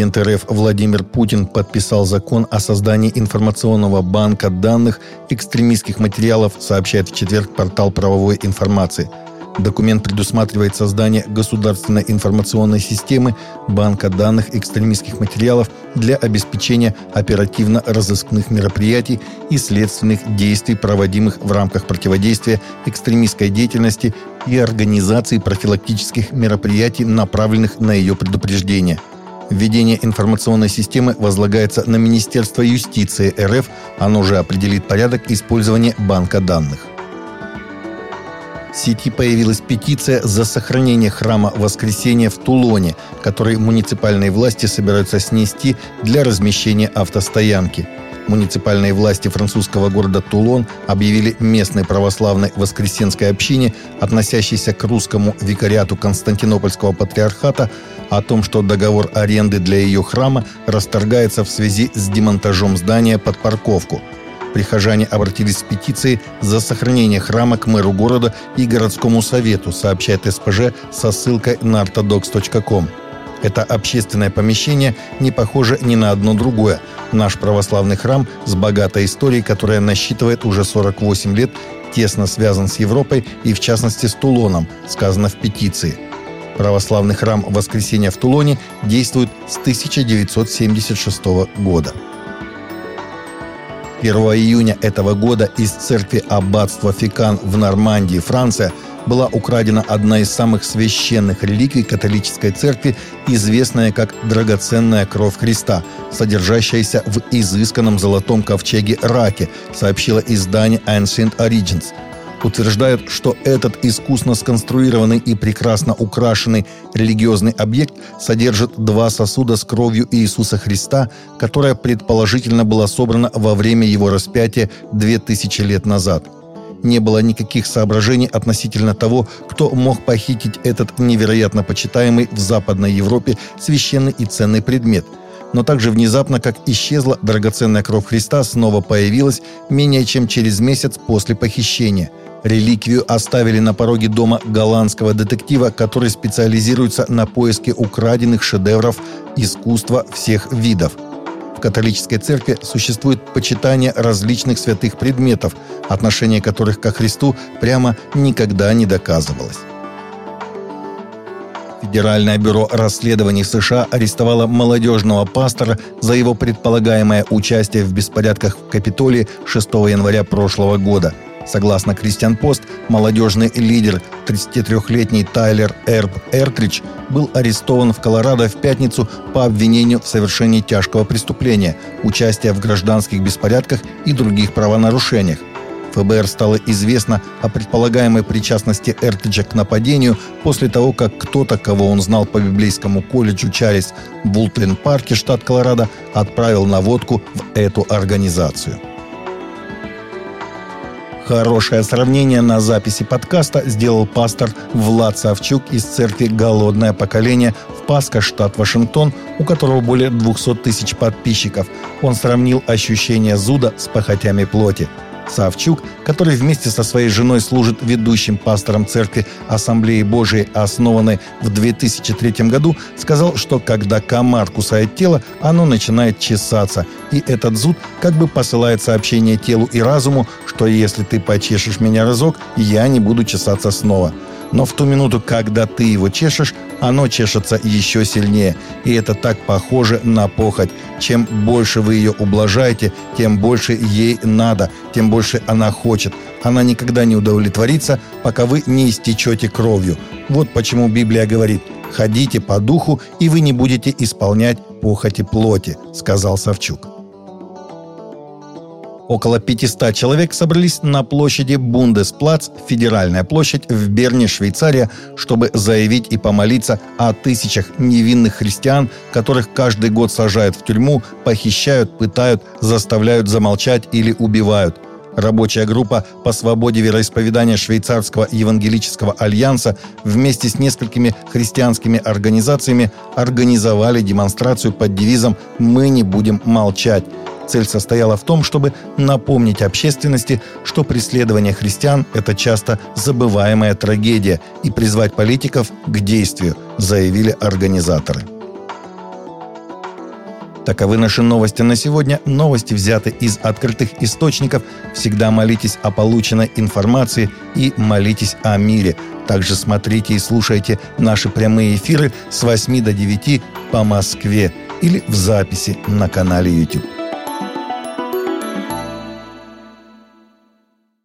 Президент РФ Владимир Путин подписал закон о создании информационного банка данных экстремистских материалов, сообщает в четверг портал правовой информации – Документ предусматривает создание государственной информационной системы банка данных экстремистских материалов для обеспечения оперативно-розыскных мероприятий и следственных действий, проводимых в рамках противодействия экстремистской деятельности и организации профилактических мероприятий, направленных на ее предупреждение. Введение информационной системы возлагается на Министерство юстиции РФ, оно же определит порядок использования банка данных. В сети появилась петиция за сохранение храма Воскресения в Тулоне, который муниципальные власти собираются снести для размещения автостоянки. Муниципальные власти французского города Тулон объявили местной православной воскресенской общине, относящейся к русскому викариату Константинопольского патриархата, о том, что договор аренды для ее храма расторгается в связи с демонтажом здания под парковку – Прихожане обратились с петицией за сохранение храма к мэру города и городскому совету, сообщает СПЖ со ссылкой на orthodox.com. Это общественное помещение не похоже ни на одно другое. Наш православный храм с богатой историей, которая насчитывает уже 48 лет, тесно связан с Европой и, в частности, с Тулоном, сказано в петиции. Православный храм Воскресения в Тулоне действует с 1976 года. 1 июня этого года из церкви аббатства Фикан в Нормандии, Франция, была украдена одна из самых священных реликвий католической церкви, известная как «драгоценная кровь Христа», содержащаяся в изысканном золотом ковчеге Раке, сообщила издание Ancient Origins – утверждают, что этот искусно сконструированный и прекрасно украшенный религиозный объект содержит два сосуда с кровью Иисуса Христа, которая предположительно была собрана во время его распятия 2000 лет назад. Не было никаких соображений относительно того, кто мог похитить этот невероятно почитаемый в Западной Европе священный и ценный предмет – но также внезапно, как исчезла драгоценная кровь Христа, снова появилась менее чем через месяц после похищения. Реликвию оставили на пороге дома голландского детектива, который специализируется на поиске украденных шедевров искусства всех видов. В католической церкви существует почитание различных святых предметов, отношение которых ко Христу прямо никогда не доказывалось. Федеральное бюро расследований США арестовало молодежного пастора за его предполагаемое участие в беспорядках в Капитолии 6 января прошлого года – Согласно Кристиан Пост, молодежный лидер 33-летний Тайлер Эрб Эртрич был арестован в Колорадо в пятницу по обвинению в совершении тяжкого преступления, участия в гражданских беспорядках и других правонарушениях. ФБР стало известно о предполагаемой причастности Эртриджа к нападению после того, как кто-то, кого он знал по библейскому колледжу Чарльз в Вултлин-парке, штат Колорадо, отправил наводку в эту организацию. Хорошее сравнение на записи подкаста сделал пастор Влад Савчук из церкви «Голодное поколение» в Паско, штат Вашингтон, у которого более 200 тысяч подписчиков. Он сравнил ощущение зуда с похотями плоти – Савчук, который вместе со своей женой служит ведущим пастором церкви Ассамблеи Божией, основанной в 2003 году, сказал, что когда комар кусает тело, оно начинает чесаться. И этот зуд как бы посылает сообщение телу и разуму, что если ты почешешь меня разок, я не буду чесаться снова. Но в ту минуту, когда ты его чешешь, оно чешется еще сильнее. И это так похоже на похоть. Чем больше вы ее ублажаете, тем больше ей надо, тем больше она хочет. Она никогда не удовлетворится, пока вы не истечете кровью. Вот почему Библия говорит «Ходите по духу, и вы не будете исполнять похоти плоти», сказал Савчук. Около 500 человек собрались на площади Бундесплац, федеральная площадь в Берне, Швейцария, чтобы заявить и помолиться о тысячах невинных христиан, которых каждый год сажают в тюрьму, похищают, пытают, заставляют замолчать или убивают – Рабочая группа по свободе вероисповедания Швейцарского евангелического альянса вместе с несколькими христианскими организациями организовали демонстрацию под девизом «Мы не будем молчать». Цель состояла в том, чтобы напомнить общественности, что преследование христиан – это часто забываемая трагедия, и призвать политиков к действию, заявили организаторы. Таковы наши новости на сегодня. Новости взяты из открытых источников. Всегда молитесь о полученной информации и молитесь о мире. Также смотрите и слушайте наши прямые эфиры с 8 до 9 по Москве или в записи на канале YouTube.